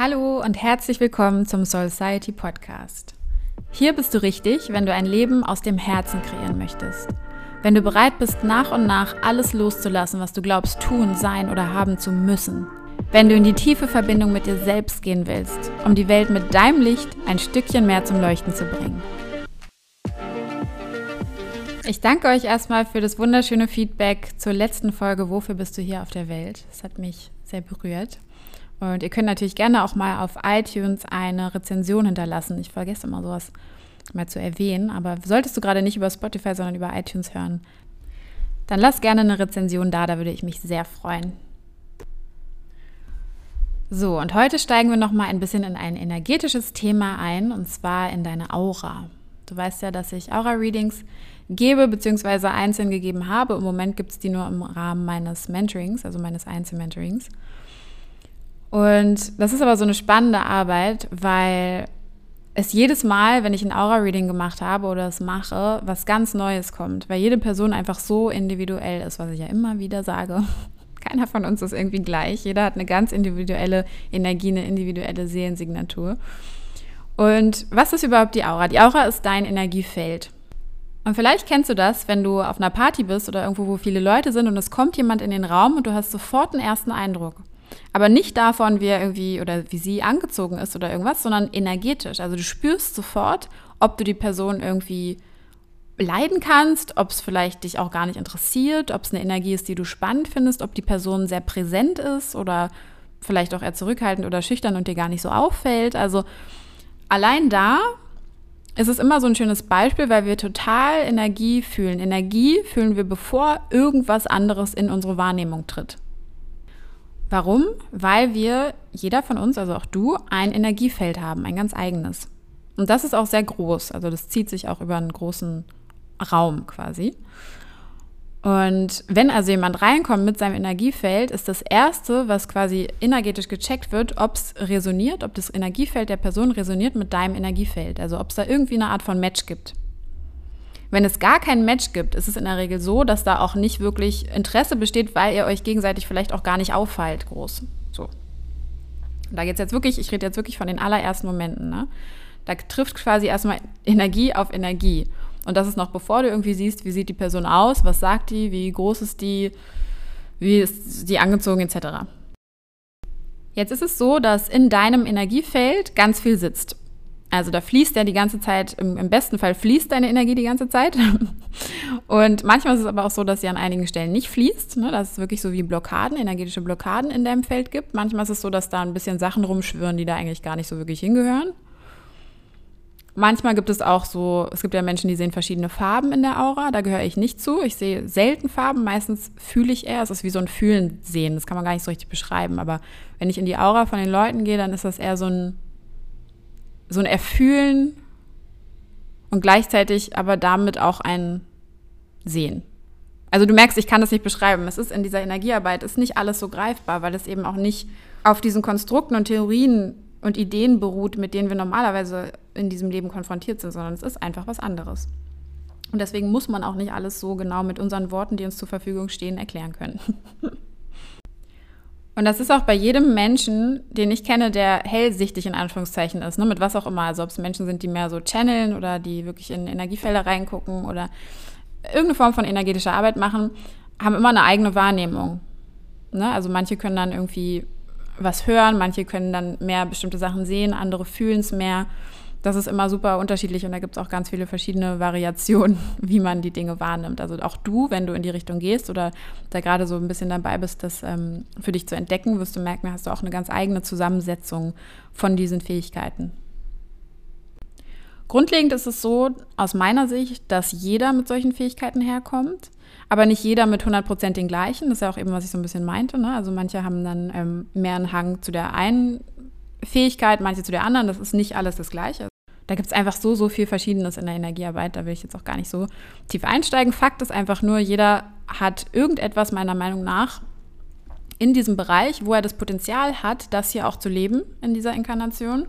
Hallo und herzlich willkommen zum Soul Society Podcast. Hier bist du richtig, wenn du ein Leben aus dem Herzen kreieren möchtest. Wenn du bereit bist, nach und nach alles loszulassen, was du glaubst tun, sein oder haben zu müssen. Wenn du in die tiefe Verbindung mit dir selbst gehen willst, um die Welt mit deinem Licht ein Stückchen mehr zum Leuchten zu bringen. Ich danke euch erstmal für das wunderschöne Feedback zur letzten Folge Wofür bist du hier auf der Welt? Das hat mich sehr berührt. Und ihr könnt natürlich gerne auch mal auf iTunes eine Rezension hinterlassen. Ich vergesse immer sowas mal zu erwähnen, aber solltest du gerade nicht über Spotify, sondern über iTunes hören, dann lass gerne eine Rezension da, da würde ich mich sehr freuen. So, und heute steigen wir noch mal ein bisschen in ein energetisches Thema ein, und zwar in deine Aura. Du weißt ja, dass ich Aura-Readings gebe, beziehungsweise einzeln gegeben habe. Im Moment gibt es die nur im Rahmen meines Mentorings, also meines Einzelmentorings. Und das ist aber so eine spannende Arbeit, weil es jedes Mal, wenn ich ein Aura-Reading gemacht habe oder es mache, was ganz Neues kommt, weil jede Person einfach so individuell ist, was ich ja immer wieder sage. Keiner von uns ist irgendwie gleich. Jeder hat eine ganz individuelle Energie, eine individuelle Seelensignatur. Und was ist überhaupt die Aura? Die Aura ist dein Energiefeld. Und vielleicht kennst du das, wenn du auf einer Party bist oder irgendwo, wo viele Leute sind und es kommt jemand in den Raum und du hast sofort einen ersten Eindruck. Aber nicht davon, wie er irgendwie oder wie sie angezogen ist oder irgendwas, sondern energetisch. Also du spürst sofort, ob du die Person irgendwie leiden kannst, ob es vielleicht dich auch gar nicht interessiert, ob es eine Energie ist, die du spannend findest, ob die Person sehr präsent ist oder vielleicht auch eher zurückhaltend oder schüchtern und dir gar nicht so auffällt. Also allein da ist es immer so ein schönes Beispiel, weil wir total Energie fühlen. Energie fühlen wir, bevor irgendwas anderes in unsere Wahrnehmung tritt. Warum? Weil wir, jeder von uns, also auch du, ein Energiefeld haben, ein ganz eigenes. Und das ist auch sehr groß. Also das zieht sich auch über einen großen Raum quasi. Und wenn also jemand reinkommt mit seinem Energiefeld, ist das Erste, was quasi energetisch gecheckt wird, ob es resoniert, ob das Energiefeld der Person resoniert mit deinem Energiefeld. Also ob es da irgendwie eine Art von Match gibt. Wenn es gar kein Match gibt, ist es in der Regel so, dass da auch nicht wirklich Interesse besteht, weil ihr euch gegenseitig vielleicht auch gar nicht auffallt groß. So. Da geht es jetzt wirklich, ich rede jetzt wirklich von den allerersten Momenten. Ne? Da trifft quasi erstmal Energie auf Energie. Und das ist noch bevor du irgendwie siehst, wie sieht die Person aus, was sagt die, wie groß ist die, wie ist die angezogen etc. Jetzt ist es so, dass in deinem Energiefeld ganz viel sitzt. Also da fließt ja die ganze Zeit, im, besten Fall fließt deine Energie die ganze Zeit. Und manchmal ist es aber auch so, dass sie an einigen Stellen nicht fließt, ne? dass es wirklich so wie Blockaden, energetische Blockaden in deinem Feld gibt. Manchmal ist es so, dass da ein bisschen Sachen rumschwirren, die da eigentlich gar nicht so wirklich hingehören. Manchmal gibt es auch so, es gibt ja Menschen, die sehen verschiedene Farben in der Aura, da gehöre ich nicht zu. Ich sehe selten Farben, meistens fühle ich eher, es ist wie so ein Fühlen sehen, das kann man gar nicht so richtig beschreiben. Aber wenn ich in die Aura von den Leuten gehe, dann ist das eher so ein so ein Erfühlen und gleichzeitig aber damit auch ein Sehen. Also du merkst, ich kann das nicht beschreiben. Es ist in dieser Energiearbeit ist nicht alles so greifbar, weil es eben auch nicht auf diesen Konstrukten und Theorien und Ideen beruht, mit denen wir normalerweise in diesem Leben konfrontiert sind, sondern es ist einfach was anderes. Und deswegen muss man auch nicht alles so genau mit unseren Worten, die uns zur Verfügung stehen, erklären können. Und das ist auch bei jedem Menschen, den ich kenne, der hellsichtig in Anführungszeichen ist, ne, mit was auch immer. Also ob es Menschen sind, die mehr so channeln oder die wirklich in Energiefelder reingucken oder irgendeine Form von energetischer Arbeit machen, haben immer eine eigene Wahrnehmung. Ne? Also manche können dann irgendwie was hören, manche können dann mehr bestimmte Sachen sehen, andere fühlen es mehr das ist immer super unterschiedlich und da gibt es auch ganz viele verschiedene Variationen, wie man die Dinge wahrnimmt. Also auch du, wenn du in die Richtung gehst oder da gerade so ein bisschen dabei bist, das ähm, für dich zu entdecken, wirst du merken, hast du auch eine ganz eigene Zusammensetzung von diesen Fähigkeiten. Grundlegend ist es so, aus meiner Sicht, dass jeder mit solchen Fähigkeiten herkommt, aber nicht jeder mit 100% den gleichen. Das ist ja auch eben, was ich so ein bisschen meinte. Ne? Also manche haben dann ähm, mehr einen Hang zu der einen Fähigkeit, manche zu der anderen. Das ist nicht alles das Gleiche. Da gibt es einfach so, so viel Verschiedenes in der Energiearbeit. Da will ich jetzt auch gar nicht so tief einsteigen. Fakt ist einfach nur, jeder hat irgendetwas meiner Meinung nach in diesem Bereich, wo er das Potenzial hat, das hier auch zu leben in dieser Inkarnation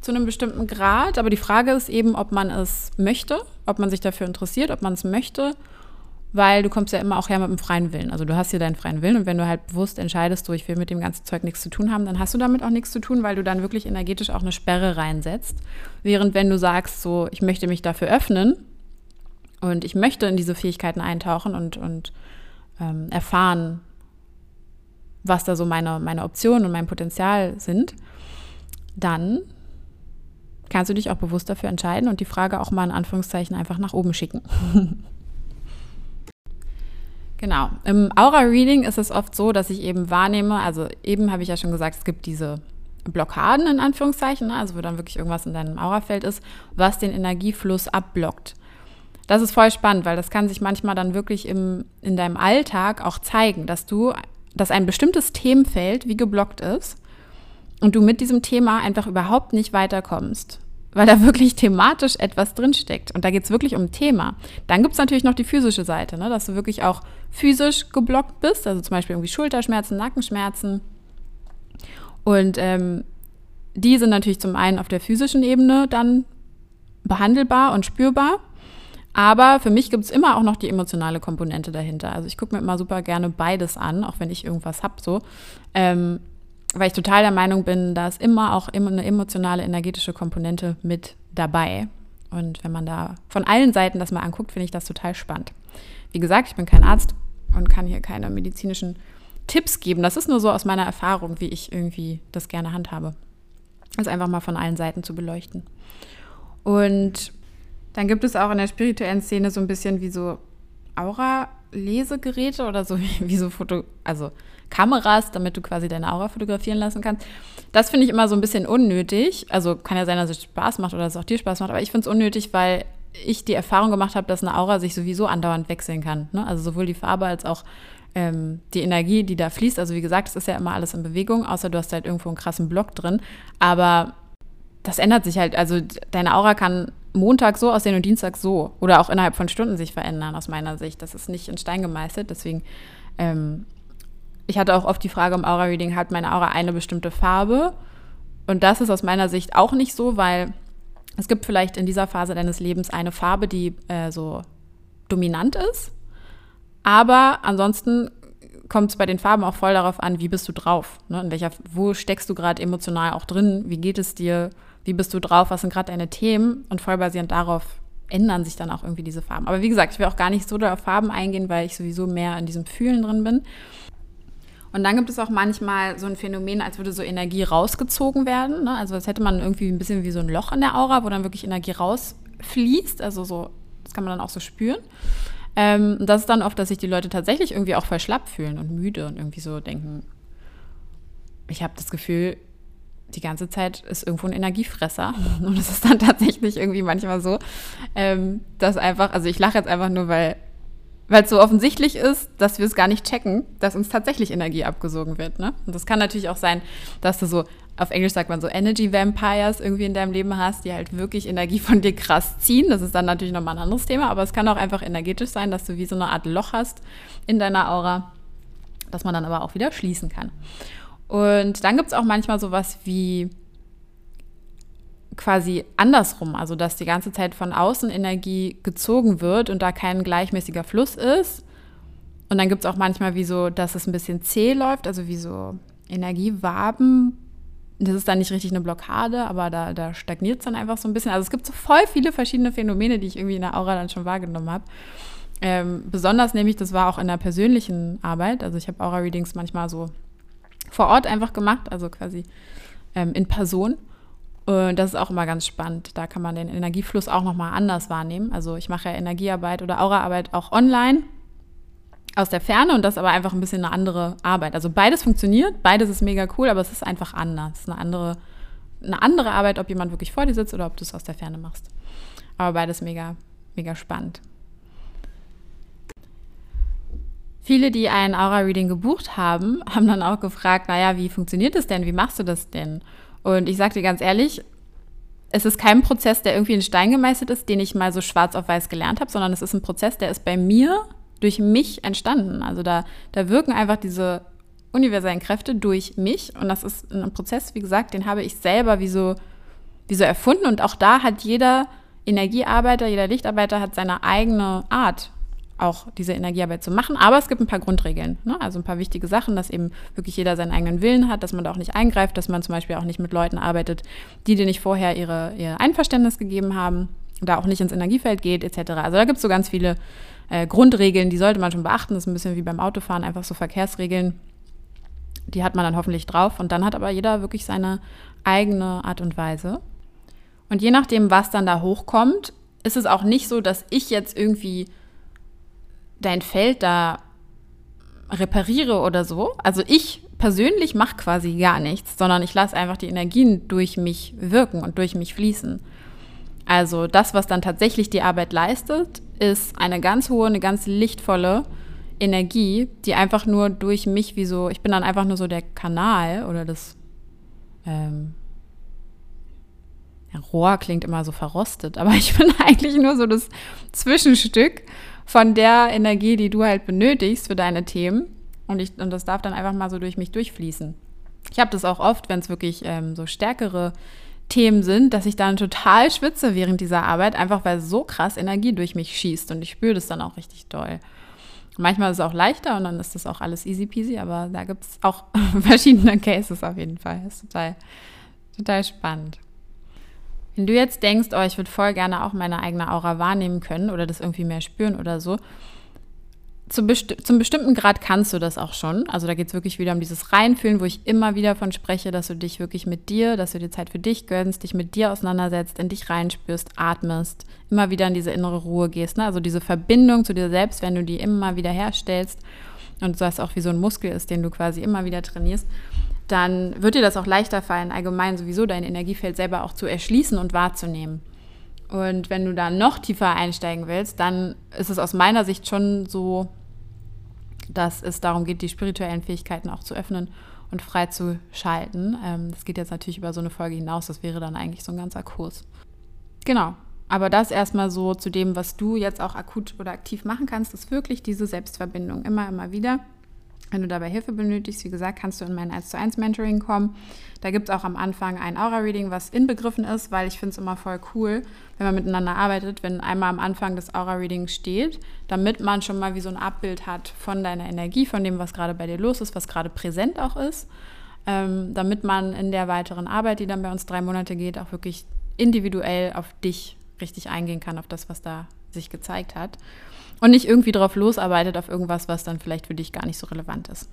zu einem bestimmten Grad. Aber die Frage ist eben, ob man es möchte, ob man sich dafür interessiert, ob man es möchte, weil du kommst ja immer auch her mit einem freien Willen. Also du hast hier deinen freien Willen und wenn du halt bewusst entscheidest, so ich will mit dem ganzen Zeug nichts zu tun haben, dann hast du damit auch nichts zu tun, weil du dann wirklich energetisch auch eine Sperre reinsetzt. Während wenn du sagst, so ich möchte mich dafür öffnen und ich möchte in diese Fähigkeiten eintauchen und, und ähm, erfahren, was da so meine, meine Optionen und mein Potenzial sind, dann kannst du dich auch bewusst dafür entscheiden und die Frage auch mal in Anführungszeichen einfach nach oben schicken. Genau. Im Aura-Reading ist es oft so, dass ich eben wahrnehme, also eben habe ich ja schon gesagt, es gibt diese Blockaden in Anführungszeichen, ne, also wo dann wirklich irgendwas in deinem Aurafeld ist, was den Energiefluss abblockt. Das ist voll spannend, weil das kann sich manchmal dann wirklich im, in deinem Alltag auch zeigen, dass du, dass ein bestimmtes Themenfeld wie geblockt ist und du mit diesem Thema einfach überhaupt nicht weiterkommst weil da wirklich thematisch etwas drinsteckt. Und da geht es wirklich um ein Thema. Dann gibt es natürlich noch die physische Seite, ne? dass du wirklich auch physisch geblockt bist, also zum Beispiel irgendwie Schulterschmerzen, Nackenschmerzen. Und ähm, die sind natürlich zum einen auf der physischen Ebene dann behandelbar und spürbar. Aber für mich gibt es immer auch noch die emotionale Komponente dahinter. Also ich gucke mir immer super gerne beides an, auch wenn ich irgendwas habe so. Ähm, weil ich total der Meinung bin, da ist immer auch immer eine emotionale, energetische Komponente mit dabei. Und wenn man da von allen Seiten das mal anguckt, finde ich das total spannend. Wie gesagt, ich bin kein Arzt und kann hier keine medizinischen Tipps geben. Das ist nur so aus meiner Erfahrung, wie ich irgendwie das gerne handhabe. Das einfach mal von allen Seiten zu beleuchten. Und dann gibt es auch in der spirituellen Szene so ein bisschen wie so Aura-Lesegeräte oder so wie, wie so Foto, also Kameras, damit du quasi deine Aura fotografieren lassen kannst. Das finde ich immer so ein bisschen unnötig. Also kann ja sein, dass es Spaß macht oder dass es auch dir Spaß macht, aber ich finde es unnötig, weil ich die Erfahrung gemacht habe, dass eine Aura sich sowieso andauernd wechseln kann. Ne? Also sowohl die Farbe als auch ähm, die Energie, die da fließt. Also wie gesagt, es ist ja immer alles in Bewegung, außer du hast halt irgendwo einen krassen Block drin. Aber das ändert sich halt. Also deine Aura kann Montag so aussehen und Dienstag so. Oder auch innerhalb von Stunden sich verändern, aus meiner Sicht. Das ist nicht in Stein gemeißelt. Deswegen ähm, ich hatte auch oft die Frage im Aura-Reading, hat meine Aura eine bestimmte Farbe? Und das ist aus meiner Sicht auch nicht so, weil es gibt vielleicht in dieser Phase deines Lebens eine Farbe, die äh, so dominant ist. Aber ansonsten kommt es bei den Farben auch voll darauf an, wie bist du drauf? Ne? In welcher, wo steckst du gerade emotional auch drin? Wie geht es dir? Wie bist du drauf? Was sind gerade deine Themen? Und voll basierend darauf ändern sich dann auch irgendwie diese Farben. Aber wie gesagt, ich will auch gar nicht so auf Farben eingehen, weil ich sowieso mehr in diesem Fühlen drin bin. Und dann gibt es auch manchmal so ein Phänomen, als würde so Energie rausgezogen werden. Ne? Also als hätte man irgendwie ein bisschen wie so ein Loch in der Aura, wo dann wirklich Energie rausfließt. Also so, das kann man dann auch so spüren. Ähm, das ist dann oft, dass sich die Leute tatsächlich irgendwie auch voll schlapp fühlen und müde und irgendwie so denken, ich habe das Gefühl, die ganze Zeit ist irgendwo ein Energiefresser. Und es ist dann tatsächlich irgendwie manchmal so, ähm, dass einfach, also ich lache jetzt einfach nur, weil weil es so offensichtlich ist, dass wir es gar nicht checken, dass uns tatsächlich Energie abgesogen wird. Ne? Und das kann natürlich auch sein, dass du so, auf Englisch sagt man so Energy Vampires irgendwie in deinem Leben hast, die halt wirklich Energie von dir krass ziehen. Das ist dann natürlich nochmal ein anderes Thema, aber es kann auch einfach energetisch sein, dass du wie so eine Art Loch hast in deiner Aura, das man dann aber auch wieder schließen kann. Und dann gibt es auch manchmal sowas wie quasi andersrum, also dass die ganze Zeit von außen Energie gezogen wird und da kein gleichmäßiger Fluss ist. Und dann gibt es auch manchmal wie so, dass es ein bisschen zäh läuft, also wie so Energiewaben. Das ist dann nicht richtig eine Blockade, aber da, da stagniert es dann einfach so ein bisschen. Also es gibt so voll viele verschiedene Phänomene, die ich irgendwie in der Aura dann schon wahrgenommen habe. Ähm, besonders nämlich, das war auch in der persönlichen Arbeit. Also ich habe Aura-Readings manchmal so vor Ort einfach gemacht, also quasi ähm, in Person. Und das ist auch immer ganz spannend. Da kann man den Energiefluss auch nochmal anders wahrnehmen. Also ich mache ja Energiearbeit oder Auraarbeit auch online aus der Ferne und das aber einfach ein bisschen eine andere Arbeit. Also beides funktioniert, beides ist mega cool, aber es ist einfach anders. Eine andere, eine andere Arbeit, ob jemand wirklich vor dir sitzt oder ob du es aus der Ferne machst. Aber beides mega, mega spannend. Viele, die ein Aura-Reading gebucht haben, haben dann auch gefragt, naja, wie funktioniert das denn? Wie machst du das denn? Und ich sage dir ganz ehrlich, es ist kein Prozess, der irgendwie in Stein gemeißelt ist, den ich mal so schwarz auf weiß gelernt habe, sondern es ist ein Prozess, der ist bei mir durch mich entstanden. Also da, da wirken einfach diese universellen Kräfte durch mich. Und das ist ein Prozess, wie gesagt, den habe ich selber wie so, wie so erfunden. Und auch da hat jeder Energiearbeiter, jeder Lichtarbeiter hat seine eigene Art. Auch diese Energiearbeit zu machen. Aber es gibt ein paar Grundregeln, ne? also ein paar wichtige Sachen, dass eben wirklich jeder seinen eigenen Willen hat, dass man da auch nicht eingreift, dass man zum Beispiel auch nicht mit Leuten arbeitet, die dir nicht vorher ihre, ihr Einverständnis gegeben haben, da auch nicht ins Energiefeld geht, etc. Also da gibt es so ganz viele äh, Grundregeln, die sollte man schon beachten. Das ist ein bisschen wie beim Autofahren, einfach so Verkehrsregeln. Die hat man dann hoffentlich drauf. Und dann hat aber jeder wirklich seine eigene Art und Weise. Und je nachdem, was dann da hochkommt, ist es auch nicht so, dass ich jetzt irgendwie dein Feld da repariere oder so. Also ich persönlich mache quasi gar nichts, sondern ich lasse einfach die Energien durch mich wirken und durch mich fließen. Also das, was dann tatsächlich die Arbeit leistet, ist eine ganz hohe, eine ganz lichtvolle Energie, die einfach nur durch mich wie so, ich bin dann einfach nur so der Kanal oder das ähm, Rohr klingt immer so verrostet, aber ich bin eigentlich nur so das Zwischenstück von der Energie, die du halt benötigst für deine Themen. Und, ich, und das darf dann einfach mal so durch mich durchfließen. Ich habe das auch oft, wenn es wirklich ähm, so stärkere Themen sind, dass ich dann total schwitze während dieser Arbeit, einfach weil so krass Energie durch mich schießt und ich spüre das dann auch richtig doll. Manchmal ist es auch leichter und dann ist das auch alles easy peasy, aber da gibt es auch verschiedene Cases auf jeden Fall. Das ist total, total spannend. Wenn du jetzt denkst, oh, ich würde voll gerne auch meine eigene Aura wahrnehmen können oder das irgendwie mehr spüren oder so, zum, besti zum bestimmten Grad kannst du das auch schon. Also da geht es wirklich wieder um dieses Reinfühlen, wo ich immer wieder von spreche, dass du dich wirklich mit dir, dass du dir Zeit für dich gönnst, dich mit dir auseinandersetzt, in dich reinspürst, atmest, immer wieder in diese innere Ruhe gehst. Ne? Also diese Verbindung zu dir selbst, wenn du die immer wieder herstellst und das auch wie so ein Muskel ist, den du quasi immer wieder trainierst, dann wird dir das auch leichter fallen, allgemein sowieso dein Energiefeld selber auch zu erschließen und wahrzunehmen. Und wenn du da noch tiefer einsteigen willst, dann ist es aus meiner Sicht schon so, dass es darum geht, die spirituellen Fähigkeiten auch zu öffnen und frei zu schalten. Ähm, das geht jetzt natürlich über so eine Folge hinaus. Das wäre dann eigentlich so ein ganzer Kurs. Genau. Aber das erstmal so zu dem, was du jetzt auch akut oder aktiv machen kannst, ist wirklich diese Selbstverbindung. Immer, immer wieder. Wenn du dabei Hilfe benötigst, wie gesagt, kannst du in mein 1 zu 1 Mentoring kommen. Da gibt es auch am Anfang ein Aura-Reading, was inbegriffen ist, weil ich finde es immer voll cool, wenn man miteinander arbeitet, wenn einmal am Anfang des Aura-Readings steht, damit man schon mal wie so ein Abbild hat von deiner Energie, von dem, was gerade bei dir los ist, was gerade präsent auch ist, ähm, damit man in der weiteren Arbeit, die dann bei uns drei Monate geht, auch wirklich individuell auf dich richtig eingehen kann, auf das, was da sich gezeigt hat und nicht irgendwie drauf losarbeitet auf irgendwas, was dann vielleicht für dich gar nicht so relevant ist.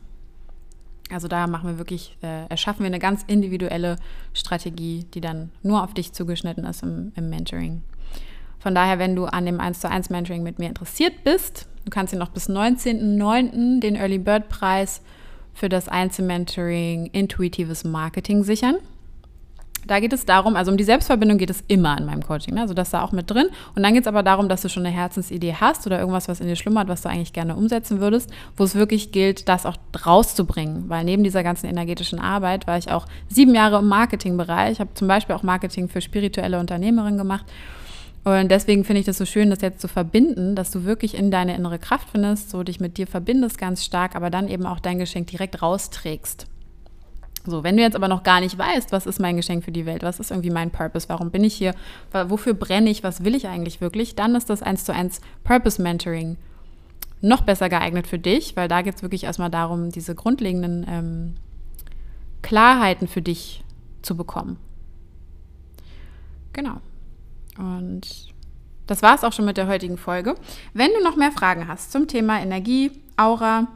Also da machen wir wirklich, äh, erschaffen wir eine ganz individuelle Strategie, die dann nur auf dich zugeschnitten ist im, im Mentoring. Von daher, wenn du an dem 1 zu 1 Mentoring mit mir interessiert bist, du kannst dir noch bis 19.09. den Early Bird Preis für das Einzelmentoring Intuitives Marketing sichern. Da geht es darum, also um die Selbstverbindung geht es immer in meinem Coaching. Ne? Also das ist da auch mit drin. Und dann geht es aber darum, dass du schon eine Herzensidee hast oder irgendwas, was in dir schlummert, was du eigentlich gerne umsetzen würdest, wo es wirklich gilt, das auch rauszubringen. Weil neben dieser ganzen energetischen Arbeit war ich auch sieben Jahre im Marketingbereich. Ich habe zum Beispiel auch Marketing für spirituelle Unternehmerinnen gemacht. Und deswegen finde ich das so schön, das jetzt zu verbinden, dass du wirklich in deine innere Kraft findest, so dich mit dir verbindest ganz stark, aber dann eben auch dein Geschenk direkt rausträgst. So, wenn du jetzt aber noch gar nicht weißt, was ist mein Geschenk für die Welt, was ist irgendwie mein Purpose, warum bin ich hier, wofür brenne ich, was will ich eigentlich wirklich, dann ist das 1 zu 1 Purpose Mentoring noch besser geeignet für dich, weil da geht es wirklich erstmal darum, diese grundlegenden ähm, Klarheiten für dich zu bekommen. Genau. Und das war es auch schon mit der heutigen Folge. Wenn du noch mehr Fragen hast zum Thema Energie, Aura,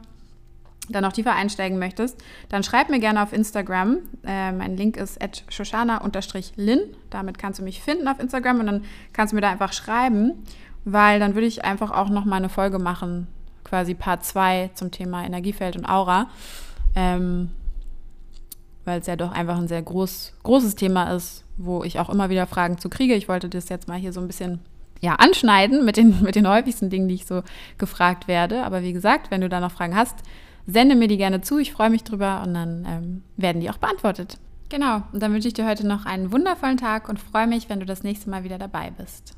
da noch tiefer einsteigen möchtest, dann schreib mir gerne auf Instagram. Äh, mein Link ist shoshana-lin. Damit kannst du mich finden auf Instagram und dann kannst du mir da einfach schreiben, weil dann würde ich einfach auch noch mal eine Folge machen, quasi Part 2 zum Thema Energiefeld und Aura. Ähm, weil es ja doch einfach ein sehr groß, großes Thema ist, wo ich auch immer wieder Fragen zu kriege. Ich wollte das jetzt mal hier so ein bisschen ja, anschneiden mit den, mit den häufigsten Dingen, die ich so gefragt werde. Aber wie gesagt, wenn du da noch Fragen hast, sende mir die gerne zu. Ich freue mich drüber und dann ähm, werden die auch beantwortet. Genau, und dann wünsche ich dir heute noch einen wundervollen Tag und freue mich, wenn du das nächste Mal wieder dabei bist.